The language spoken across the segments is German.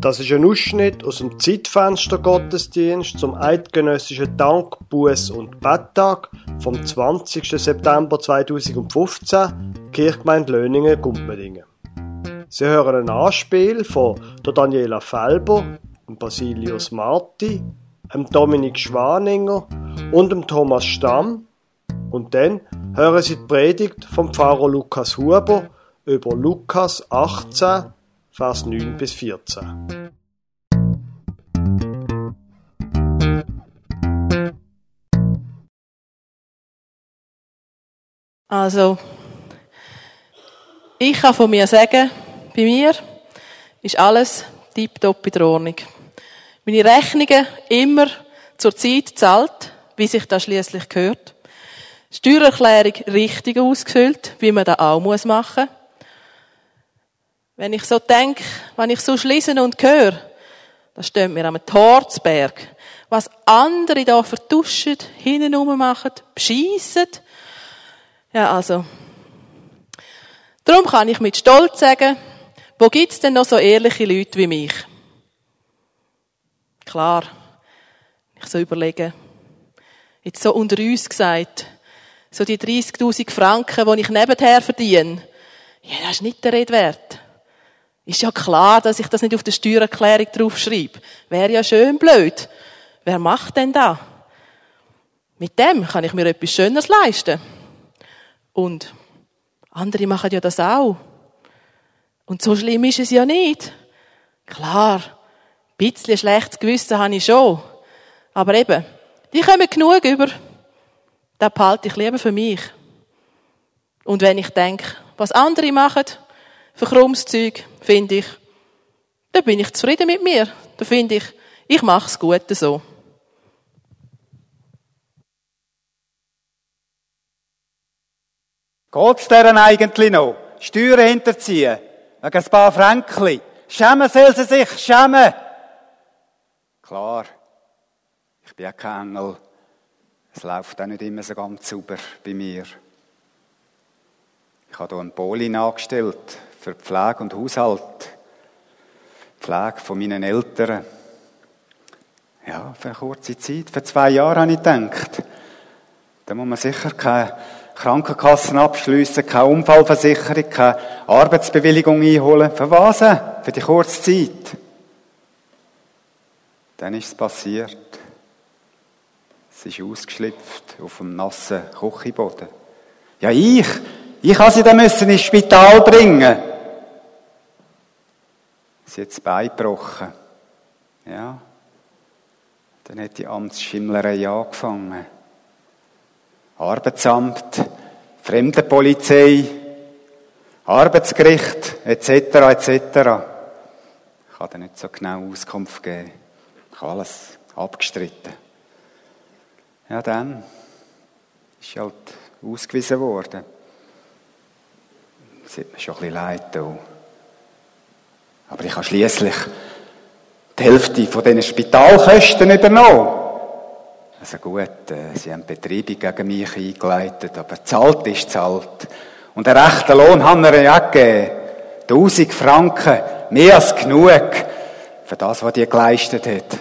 Das ist ein Ausschnitt aus dem Zeitfenster Gottesdienst zum eidgenössischen Dank, Buß und Betttag vom 20. September 2015, Kirchgemeinde Löningen, Gumpendingen. Sie hören ein Anspiel von Daniela Felber, Basilius Marti, Dominik Schwaninger und dem Thomas Stamm. Und dann hören Sie die Predigt vom Pfarrer Lukas Huber über Lukas 18, Vers 9 bis 14. Also, ich kann von mir sagen, bei mir ist alles tiptop in der Ordnung. Meine Rechnungen immer zur Zeit zahlt, wie sich das schließlich gehört. Steuererklärung richtig ausgefüllt, wie man das auch machen muss. Wenn ich so denke, wenn ich so schließe und höre, das steht mir am Torzberg. Was andere da vertuschen, hinten machen, bescheissen. Ja, also. Darum kann ich mit Stolz sagen, wo gibt's denn noch so ehrliche Leute wie mich? Klar, ich so überlege, jetzt so unter uns gesagt, so die 30.000 Franken, die ich nebenher verdiene, ja, das ist nicht der Rede wert. Ist ja klar, dass ich das nicht auf der Steuererklärung draufschreibe. Wäre ja schön blöd. Wer macht denn da? Mit dem kann ich mir etwas Schönes leisten. Und andere machen ja das auch. Und so schlimm ist es ja nicht. Klar, ein bisschen schlechtes Gewissen habe ich schon. Aber eben, die kommen genug über. Das behalte ich lieber für mich. Und wenn ich denke, was andere machen, verkrummtes Zeug, finde ich, da bin ich zufrieden mit mir. Da finde ich, ich mache es gut so. Geht's deren eigentlich noch? Steuern hinterziehen? Wegen ein paar Fränkli? Schämen soll sie sich, schämen! Klar, ich bin ja kein Engel. Es läuft auch nicht immer so ganz sauber bei mir. Ich habe hier einen Polin angestellt für Pflege und Haushalt. Pflege von meinen Eltern. Ja, für eine kurze Zeit, für zwei Jahre habe ich gedacht. Da muss man sicher keine Krankenkassen abschliessen, keine Unfallversicherung, keine Arbeitsbewilligung einholen. Für was? Für die kurze Zeit. Dann ist es passiert. Es ist ausgeschlüpft auf dem nassen Küchenboden. Ja, ich, ich habe sie dann ins Spital bringen. Sie hat das. Ja. Dann hat die Amtsschimmlerei angefangen. Arbeitsamt, Fremdenpolizei, Arbeitsgericht, etc., etc. Ich kann da nicht so genau Auskunft geben. Ich habe alles abgestritten. Ja, dann ist halt ausgewiesen worden. Das hat mir schon ein bisschen leid da. Aber ich habe schließlich die Hälfte von diesen Spitalkosten übernommen. Also gut, äh, sie haben Betriebe gegen mich eingeleitet, aber zahlt ist zahlt. Und den rechten Lohn haben wir ja gegeben. 1000 Franken, mehr als genug für das, was die geleistet hat.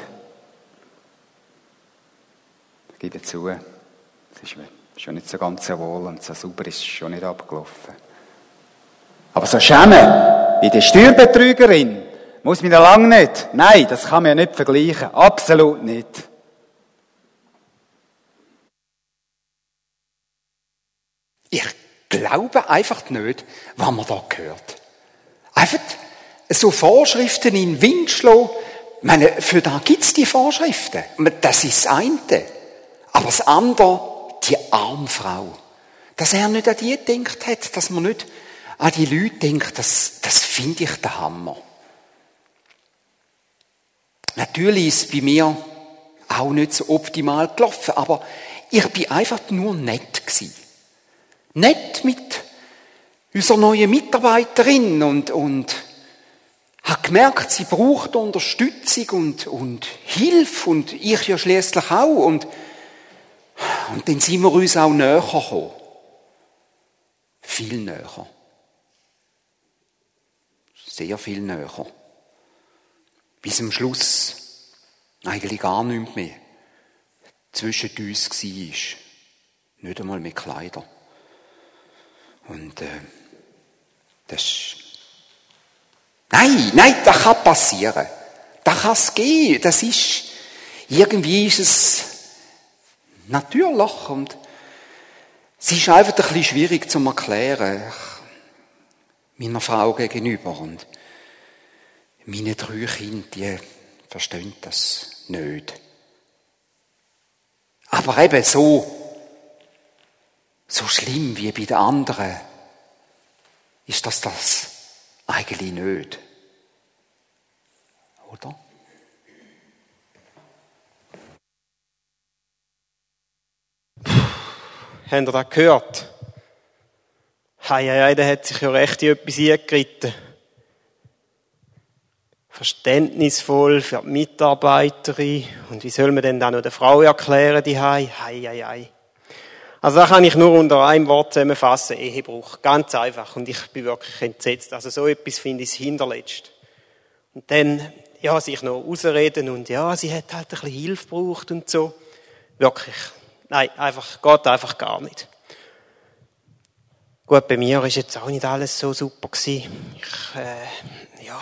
Ich gebe zu, es ist schon nicht so ganz so wohl und so sauber ist es schon nicht abgelaufen. Aber so schämen wie die Steuerbetrügerin muss man ja lange nicht. Nein, das kann man ja nicht vergleichen. Absolut nicht. Ich glaube einfach nicht, was man da gehört. Einfach so Vorschriften in Winschlo, ich meine, für da gibt's die Vorschriften. Das ist das eine. Aber das andere, die Armfrau. Dass er nicht an die gedacht hat, dass man nicht an die Leute denkt, das, das finde ich der Hammer. Natürlich ist es bei mir auch nicht so optimal gelaufen, aber ich bin einfach nur nett gewesen nett mit unserer neuen Mitarbeiterin und, und habe gemerkt, sie braucht Unterstützung und, und Hilfe und ich ja schließlich auch und, und dann sind wir uns auch näher gekommen. Viel näher. Sehr viel näher. bis am Schluss eigentlich gar nichts mehr zwischen uns war. Nicht einmal mit Kleider. Und äh, das ist... Nein, nein, das kann passieren. Das kann es gehen. Das ist... Irgendwie ist es natürlich und es ist einfach ein bisschen schwierig zu erklären meiner Frau gegenüber und meine drei Kinder, die verstehen das nicht. Aber eben so, so schlimm wie bei den anderen, ist das das eigentlich nicht. Oder? Habt ihr das gehört? Hei, hei, hei, der hat sich ja recht in etwas eingeritten. Verständnisvoll für die Mitarbeiterin. Und wie soll man denn da noch der Frau erklären, die Hei? Hei, hei, hei. Also da kann ich nur unter einem Wort zusammenfassen, Ehebruch. Ganz einfach. Und ich bin wirklich entsetzt. Also so etwas finde ich hinterletzt. Und dann, ja, sich noch ausreden und ja, sie hat halt ein bisschen Hilfe gebraucht und so. Wirklich. Nein, einfach, geht einfach gar nicht. Gut, bei mir ist jetzt auch nicht alles so super. Ich, äh, ja.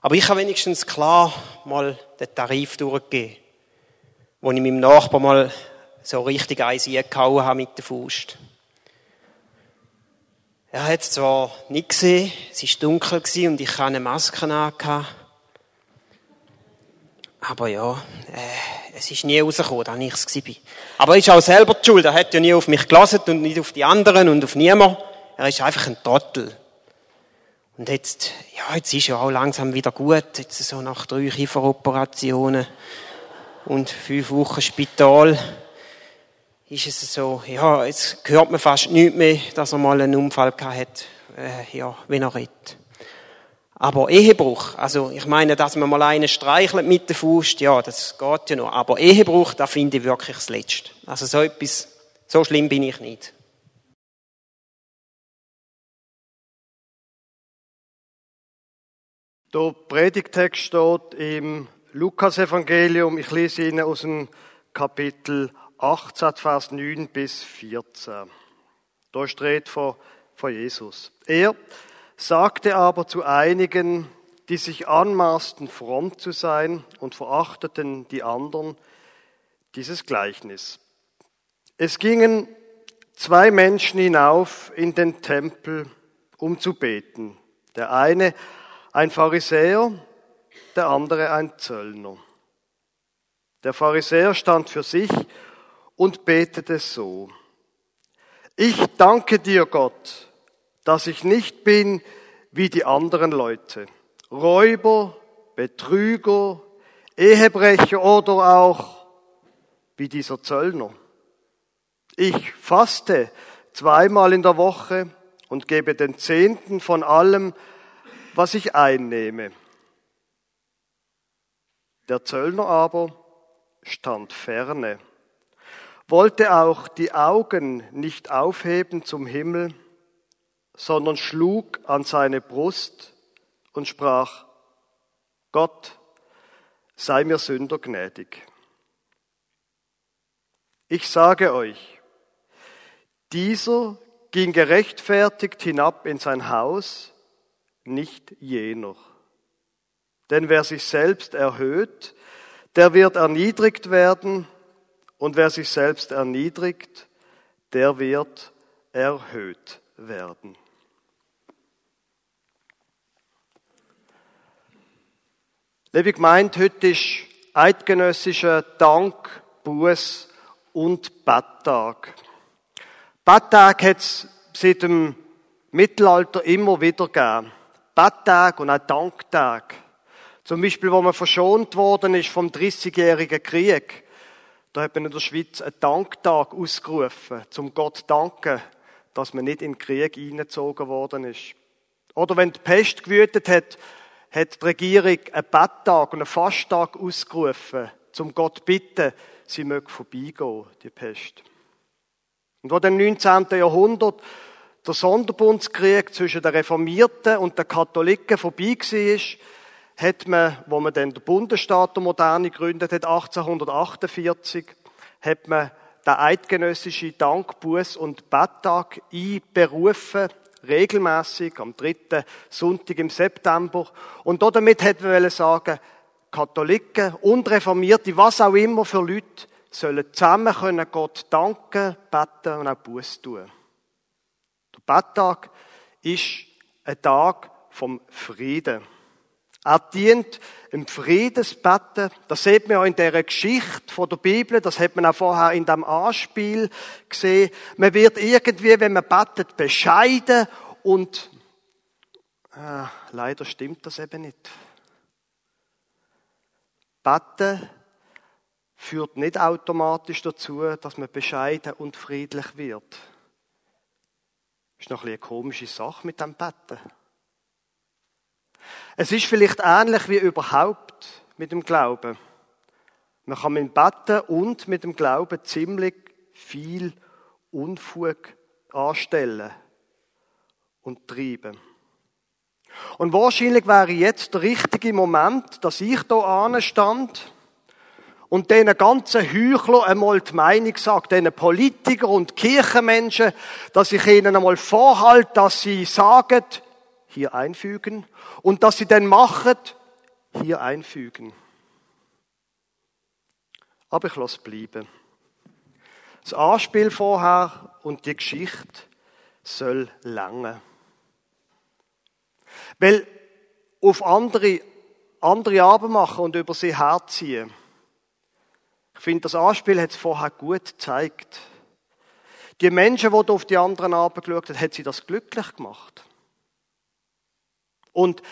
Aber ich habe wenigstens klar mal den Tarif durchgegeben, wo ich meinem Nachbar mal so richtig eins eingehauen habe mit der Faust. Er hat es zwar nicht gesehen, es war dunkel und ich hatte eine Maske an. Aber ja, äh, es ist nie rausgekommen, dass ich es war. Aber er ist auch selber die Schuld. Er hat ja nie auf mich gelassen und nicht auf die anderen und auf niemanden. Er ist einfach ein Trottel. Und jetzt, ja, jetzt ist ja auch langsam wieder gut. Jetzt so nach drei Kieferoperationen und fünf Wochen Spital ist es so, ja, jetzt hört man fast nichts mehr, dass er mal einen Unfall gehabt hat, äh, ja, wenn er redet. Aber Ehebruch, also ich meine, dass man mal einen streichelt mit der Faust, ja, das geht ja noch. Aber Ehebruch, da finde ich wirklich das Letzte. Also so etwas, so schlimm bin ich nicht. Der Predigtext steht im Lukasevangelium. Ich lese Ihnen aus dem Kapitel 18, Vers 9 bis 14. Da steht von, von Jesus. Er, sagte aber zu einigen, die sich anmaßten, fromm zu sein und verachteten die anderen, dieses Gleichnis. Es gingen zwei Menschen hinauf in den Tempel, um zu beten. Der eine ein Pharisäer, der andere ein Zöllner. Der Pharisäer stand für sich und betete so. Ich danke dir, Gott, dass ich nicht bin wie die anderen Leute. Räuber, Betrüger, Ehebrecher oder auch wie dieser Zöllner. Ich faste zweimal in der Woche und gebe den Zehnten von allem, was ich einnehme. Der Zöllner aber stand ferne, wollte auch die Augen nicht aufheben zum Himmel, sondern schlug an seine Brust und sprach, Gott, sei mir Sünder gnädig. Ich sage euch, dieser ging gerechtfertigt hinab in sein Haus, nicht jener. Denn wer sich selbst erhöht, der wird erniedrigt werden, und wer sich selbst erniedrigt, der wird erhöht werden. Liebe Gemeinde, heute ist eidgenössischer Dank, Buß und Betttag. Betttag hat es seit dem Mittelalter immer wieder gegeben. Betttag und auch Danktag. Zum Beispiel, wo man verschont worden ist vom 30-jährigen Krieg. Da hat man in der Schweiz einen Danktag ausgerufen, zum Gott danken, dass man nicht in den Krieg eingezogen worden ist. Oder wenn die Pest gewütet hat, hat die Regierung einen Betttag und einen Fasttag ausgerufen, zum Gott bitten, sie möge vorbeigehen, die Pest. Und wo im 19. Jahrhundert der Sonderbundskrieg zwischen den Reformierten und den Katholiken vorbei war, hat man, wo man dann den Bundesstaat der Moderne gegründet hat, 1848, hat man den eidgenössischen Dank, Buß und Betttag einberufen, regelmäßig am dritten Sonntag im September. Und damit hat man sagen, Katholiken und Reformierte, was auch immer für Leute, sollen zusammen können Gott danken, beten und auch Buß tun. Der Betttag ist ein Tag vom Frieden. Er dient im Friedensbetten. Das sieht man ja in der Geschichte von der Bibel. Das hat man auch vorher in dem Anspiel gesehen. Man wird irgendwie, wenn man betet, bescheiden und äh, leider stimmt das eben nicht. Betten führt nicht automatisch dazu, dass man bescheiden und friedlich wird. Ist noch ein eine komische Sache mit dem Betten. Es ist vielleicht ähnlich wie überhaupt mit dem Glauben. Man kann mit dem Betten und mit dem Glauben ziemlich viel Unfug anstellen und treiben. Und wahrscheinlich wäre jetzt der richtige Moment, dass ich da stand und diesen ganzen Heuchler einmal die Meinung sage, diesen Politiker und Kirchenmenschen, dass ich ihnen einmal vorhalte, dass sie sagen, hier einfügen und dass sie dann machen, hier einfügen. Aber ich lasse bleiben. Das Anspiel vorher und die Geschichte soll lange. Weil auf andere, andere Arbeit machen und über sie herziehen. Ich finde, das Anspiel hat es vorher gut gezeigt. Die Menschen, die auf die anderen Arbeit geschaut haben, hat sie das glücklich gemacht. Und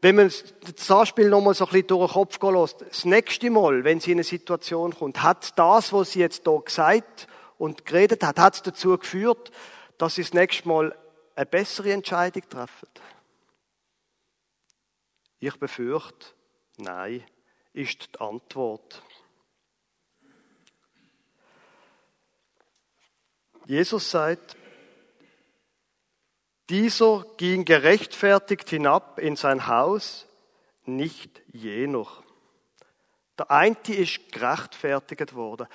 wenn man das Anspiel nochmal so ein bisschen durch den Kopf gehen lässt, das nächste Mal, wenn sie in eine Situation kommt, hat das, was sie jetzt hier gesagt und geredet hat, hat es dazu geführt, dass sie das nächste Mal eine bessere Entscheidung treffen. Ich befürchte, nein, ist die Antwort. Jesus sagt, dieser ging gerechtfertigt hinab in sein Haus, nicht jener. Der eine ist gerechtfertigt worden.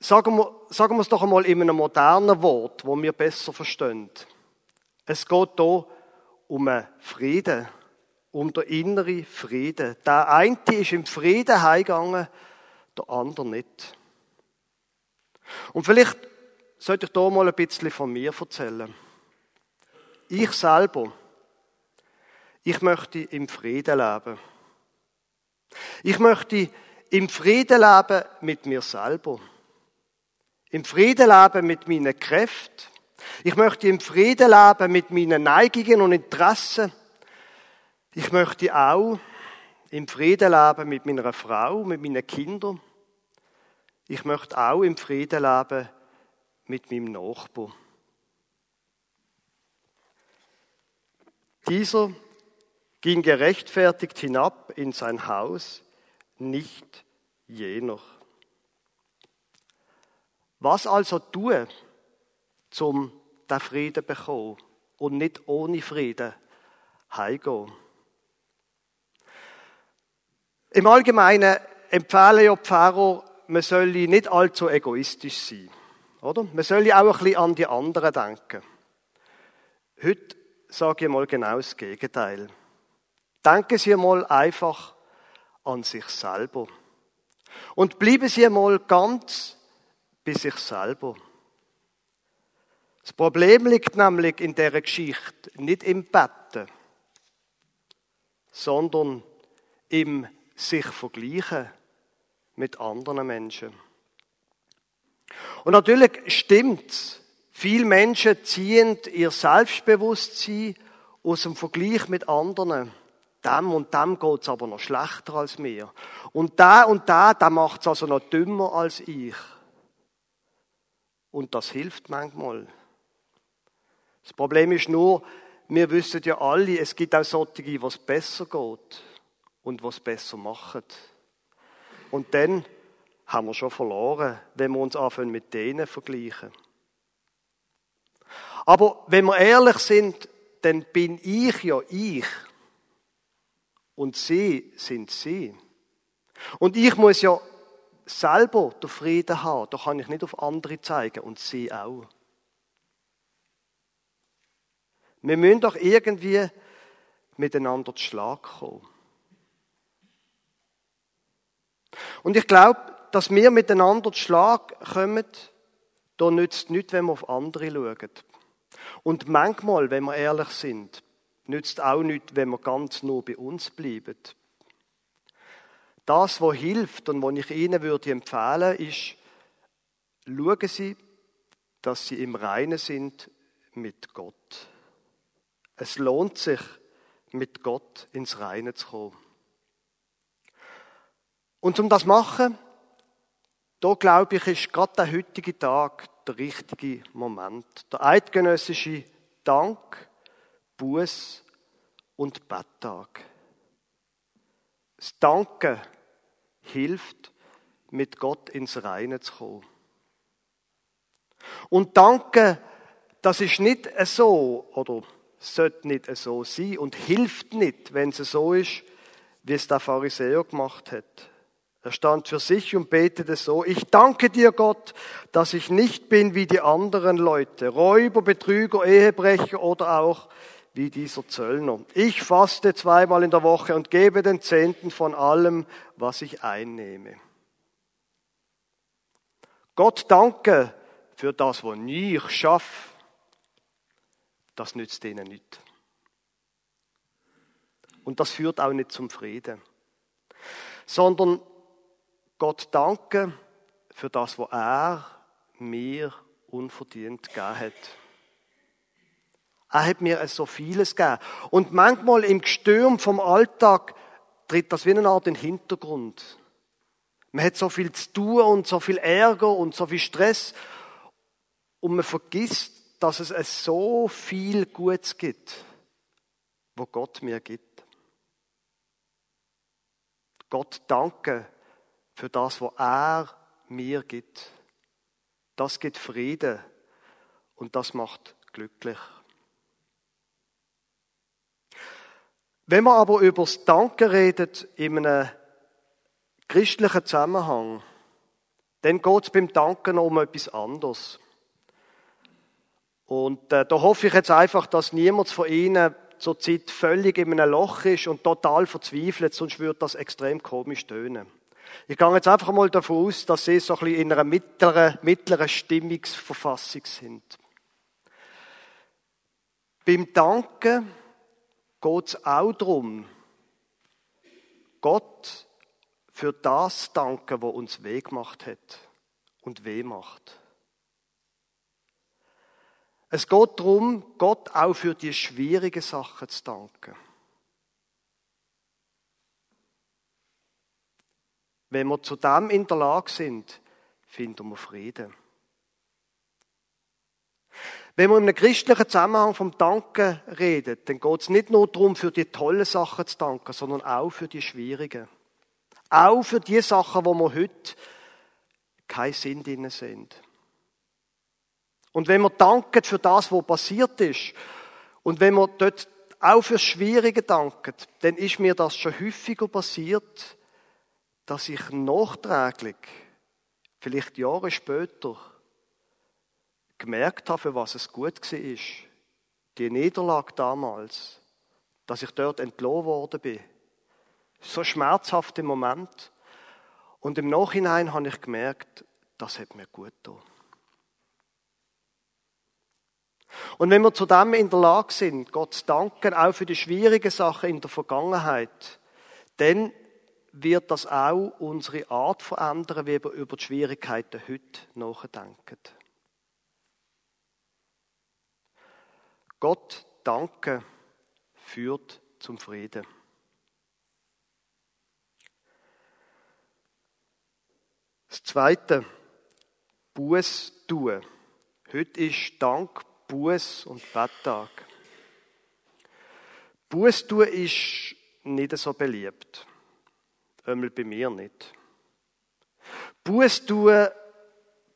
Sagen wir, sagen wir es doch einmal in einem modernen Wort, wo wir besser verstehen. Es geht hier um einen Frieden um den inneren Frieden. Der eine ist im Frieden heimgegangen, der andere nicht. Und vielleicht sollte ich da mal ein bisschen von mir erzählen. Ich selber, ich möchte im Frieden leben. Ich möchte im Frieden leben mit mir selber. Im Frieden leben mit meinen Kräften. Ich möchte im Frieden leben mit meinen Neigungen und Interessen. Ich möchte auch im Frieden leben mit meiner Frau, mit meinen Kindern. Ich möchte auch im Frieden leben mit meinem Nachbarn. Dieser ging gerechtfertigt hinab in sein Haus, nicht jener. Was also tun, zum den Frieden bekommen und nicht ohne Frieden heimgehen? Im Allgemeinen empfehlen ja Pfarrer, man soll nicht allzu egoistisch sein. Oder? Man soll auch ein bisschen an die anderen denken. Heute sage ich mal genau das Gegenteil. Denken Sie mal einfach an sich selber. Und bleiben Sie mal ganz bei sich selber. Das Problem liegt nämlich in der Geschichte nicht im Betten, sondern im sich vergleichen mit anderen Menschen. Und natürlich stimmt's. Viele Menschen ziehen ihr Selbstbewusstsein aus dem Vergleich mit anderen. Dem und dem geht's aber noch schlechter als mir. Und da und da, der macht's also noch dümmer als ich. Und das hilft manchmal. Das Problem ist nur, wir wissen ja alle, es gibt auch solche, was besser geht und was besser machen. Und dann haben wir schon verloren, wenn wir uns anfangen mit denen vergleichen. Aber wenn wir ehrlich sind, dann bin ich ja ich Und sie sind sie. Und ich muss ja selber den Frieden haben. Da kann ich nicht auf andere zeigen und sie auch. Wir müssen doch irgendwie miteinander zu Schlag kommen. Und ich glaube, dass wir miteinander zu Schlag kommen, da nützt nichts, wenn wir auf andere schauen. Und manchmal, wenn wir ehrlich sind, nützt auch nichts, wenn wir ganz nur bei uns bleiben. Das, was hilft und was ich Ihnen würde empfehlen, ist, schauen Sie, dass Sie im Reinen sind mit Gott. Es lohnt sich, mit Gott ins Reine zu kommen. Und um das zu machen, da glaube ich, ist gerade der heutige Tag der richtige Moment. Der eidgenössische Dank, Buß und Betttag. Das Danken hilft, mit Gott ins Reine zu kommen. Und Danken, das ist nicht so, oder sollte nicht so sein und hilft nicht, wenn es so ist, wie es der Pharisäer gemacht hat. Er stand für sich und betete so, ich danke dir Gott, dass ich nicht bin wie die anderen Leute, Räuber, Betrüger, Ehebrecher oder auch wie dieser Zöllner. Ich faste zweimal in der Woche und gebe den Zehnten von allem, was ich einnehme. Gott danke für das, was ich schaffe. Das nützt ihnen nicht. Und das führt auch nicht zum Frieden. Sondern Gott danken für das, was er mir unverdient gegeben hat. Er hat mir so vieles gegeben. Und manchmal im Gestürm vom Alltag tritt das wie eine Art in den Hintergrund. Man hat so viel zu tun und so viel Ärger und so viel Stress. Und man vergisst, dass es so viel Gutes gibt, wo Gott mir gibt. Gott danke für das, was er mir gibt. Das gibt Frieden und das macht glücklich. Wenn man aber über das Danken redet in einem christlichen Zusammenhang, dann geht es beim Danken um etwas anderes. Und äh, da hoffe ich jetzt einfach, dass niemand von Ihnen zurzeit völlig in einem Loch ist und total verzweifelt, sonst würde das extrem komisch tönen. Ich gehe jetzt einfach mal davon aus, dass sie so ein bisschen in einer mittleren, mittleren Stimmungsverfassung sind. Beim Danken geht es auch darum, Gott für das danken, was uns weh gemacht hat und weh macht. Es geht darum, Gott auch für die schwierigen Sachen zu danken. Wenn wir zu dem in der Lage sind, finden wir Frieden. Wenn wir in einem christlichen Zusammenhang vom Danken reden, dann geht es nicht nur darum, für die tollen Sachen zu danken, sondern auch für die schwierigen. Auch für die Sachen, wo wir heute keinen Sinn drin sind. Und wenn wir danken für das, was passiert ist, und wenn wir dort auch für Schwierige danken, dann ist mir das schon häufiger passiert, dass ich nachträglich, vielleicht Jahre später, gemerkt habe, für was es gut war. Die Niederlage damals, dass ich dort entlohnt worden bin. So schmerzhaft im Moment. Und im Nachhinein habe ich gemerkt, das hat mir gut getan. Und wenn wir zu dem in der Lage sind, Gott zu danken, auch für die schwierigen Sachen in der Vergangenheit, dann wird das auch unsere Art verändern, wie wir über die Schwierigkeiten heute nachdenken. Gott danken führt zum Frieden. Das Zweite, Buß tun. Heute ist Dank, Buß und Betttag. Buß tun ist nicht so beliebt. Einmal bei mir nicht. Buß tun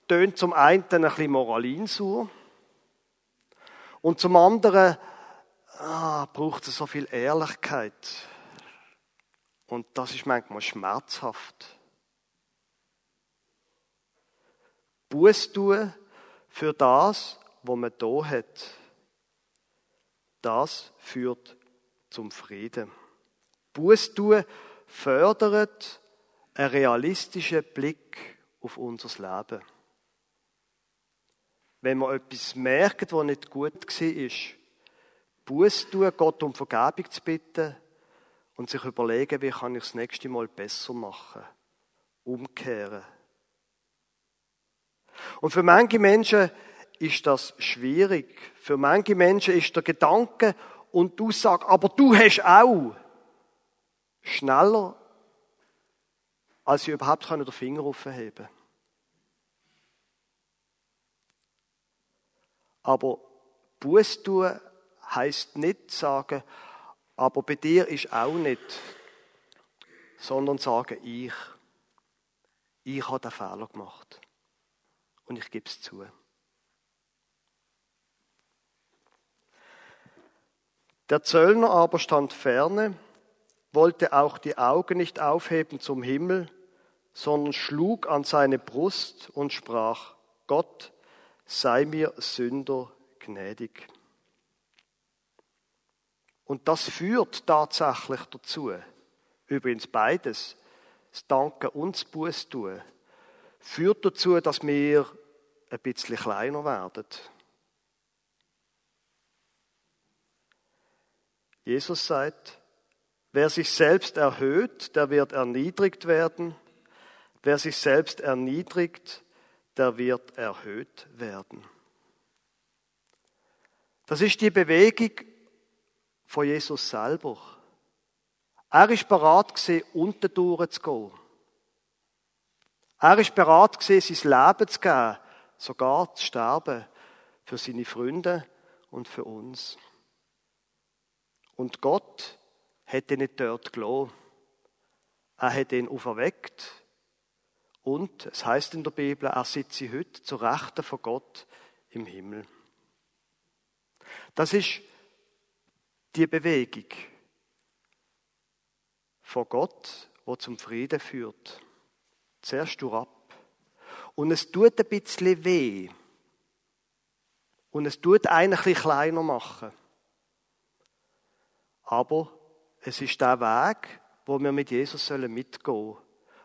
tönt zum einen ein bisschen moralinsur und zum anderen ah, braucht es so viel Ehrlichkeit. Und das ist manchmal schmerzhaft. Buß tun für das, was man da hat. Das führt zum Frieden. Buß tun fördert einen realistischen Blick auf unser Leben. Wenn man etwas merkt, was nicht gut war, Buß tun, Gott um Vergebung zu bitten und sich überlegen, wie kann ich das nächste Mal besser machen. Umkehren. Und für manche Menschen ist das schwierig. Für manche Menschen ist der Gedanke und die Aussage, aber du hast auch, schneller, als sie überhaupt den Finger aufheben können. Aber Buß tun heisst nicht sagen, aber bei dir ist auch nicht, sondern sagen ich. Ich habe den Fehler gemacht. Und ich gebe es zu. Der Zöllner aber stand ferne, wollte auch die Augen nicht aufheben zum Himmel, sondern schlug an seine Brust und sprach, Gott, sei mir Sünder gnädig. Und das führt tatsächlich dazu, übrigens beides, das Danken und das Buß tun, führt dazu, dass wir ein bisschen kleiner werden. Jesus sagt, wer sich selbst erhöht, der wird erniedrigt werden. Wer sich selbst erniedrigt, der wird erhöht werden. Das ist die Bewegung von Jesus selber. Er ist bereit gewesen, unten durchzugehen. Er ist bereit gewesen, sein Leben zu geben, sogar zu sterben für seine Freunde und für uns. Und Gott hätte ihn nicht dort gelassen. Er hat ihn auferweckt. Und es heißt in der Bibel, er sitze heute zur Rechten von Gott im Himmel. Das ist die Bewegung von Gott, wo zum Frieden führt. Zuerst du ab. Und es tut ein bisschen weh. Und es tut einen ein bisschen kleiner machen. Aber es ist der Weg, wo wir mit Jesus mitgehen sollen.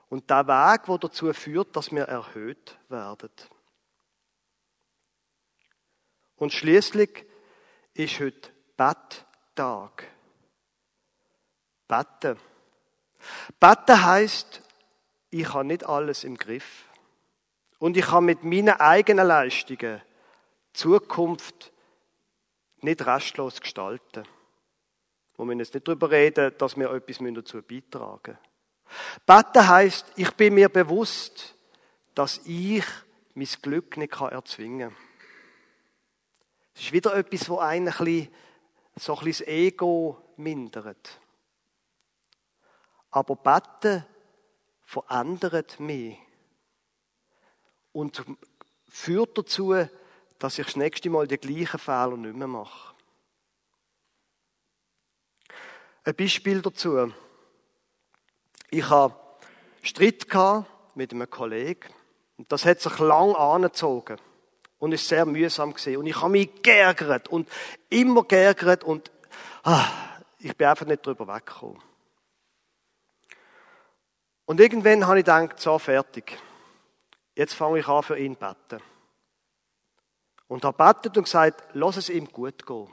Und der Weg, der dazu führt, dass wir erhöht werden. Und schließlich ist heute Betttag. Betten. Betten heißt, ich habe nicht alles im Griff. Und ich kann mit meinen eigenen Leistungen Zukunft nicht restlos gestalten. Wir müssen jetzt nicht darüber reden, dass wir etwas dazu beitragen müssen. Beten heisst, ich bin mir bewusst, dass ich mein Glück nicht erzwingen kann. Es ist wieder etwas, wo ein bisschen, so ein bisschen das Ego mindert. Aber Beten verändert mich und führt dazu, dass ich das nächste Mal die gleichen Fehler nicht mehr mache. Ein Beispiel dazu. Ich habe Streit mit einem Kollegen und das hat sich lang angezogen und ist sehr mühsam gesehen und ich habe mich geärgert und immer geärgert und ah, ich bin einfach nicht drüber weggekommen. Und irgendwann habe ich gedacht, so fertig. Jetzt fange ich an für ihn zu beten. Und habe betet und gesagt, lass es ihm gut gehen.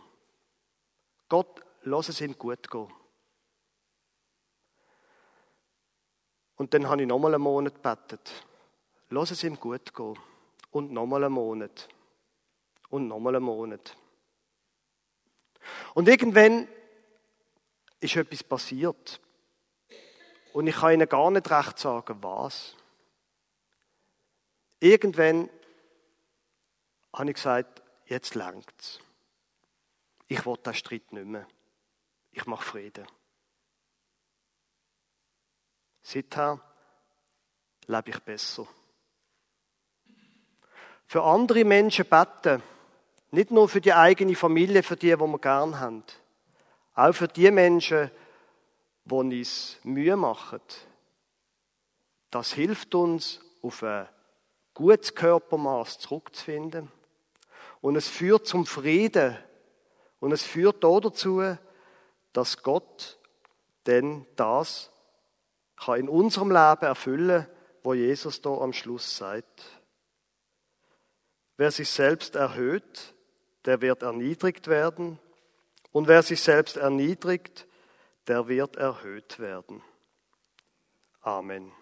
Gott, lass es ihm gut gehen. Und dann habe ich nochmal einen Monat gebetet. Lass es ihm gut gehen. Und nochmal einen Monat. Und nochmal einen Monat. Und irgendwann ist etwas passiert. Und ich kann Ihnen gar nicht recht sagen, was. Irgendwann habe ich gesagt, jetzt längt's. Ich will den Streit nicht mehr. Ich mache Frieden. Seither lebe ich besser. Für andere Menschen beten. Nicht nur für die eigene Familie, für die, die wir gern haben. Auch für die Menschen, die uns Mühe machen, das hilft uns, auf ein gutes Körpermaß zurückzufinden. Und es führt zum Frieden. Und es führt auch dazu, dass Gott denn das kann in unserem Leben erfüllen, wo Jesus da am Schluss sagt. Wer sich selbst erhöht, der wird erniedrigt werden. Und wer sich selbst erniedrigt, der wird erhöht werden. Amen.